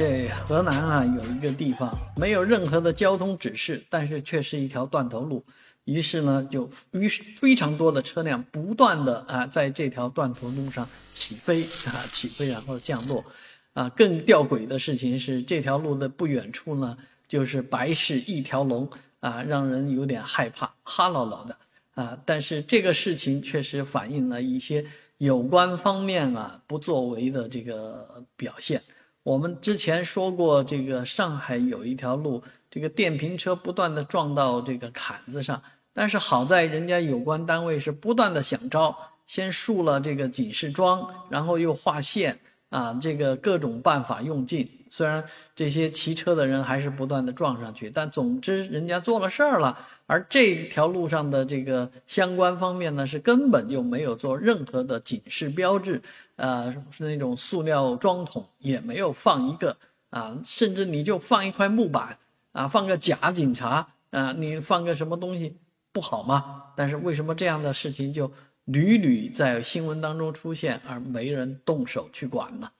这河南啊有一个地方没有任何的交通指示，但是却是一条断头路，于是呢就于非常多的车辆不断的啊在这条断头路上起飞啊起飞然后降落，啊更吊诡的事情是这条路的不远处呢就是白市一条龙啊让人有点害怕哈喽喽的。啊，但是这个事情确实反映了一些有关方面啊不作为的这个表现。我们之前说过，这个上海有一条路，这个电瓶车不断的撞到这个坎子上，但是好在人家有关单位是不断的想招，先竖了这个警示桩，然后又划线。啊，这个各种办法用尽，虽然这些骑车的人还是不断的撞上去，但总之人家做了事儿了。而这条路上的这个相关方面呢，是根本就没有做任何的警示标志，呃，是那种塑料桩桶也没有放一个啊，甚至你就放一块木板啊，放个假警察啊，你放个什么东西不好吗？但是为什么这样的事情就？屡屡在新闻当中出现，而没人动手去管呢？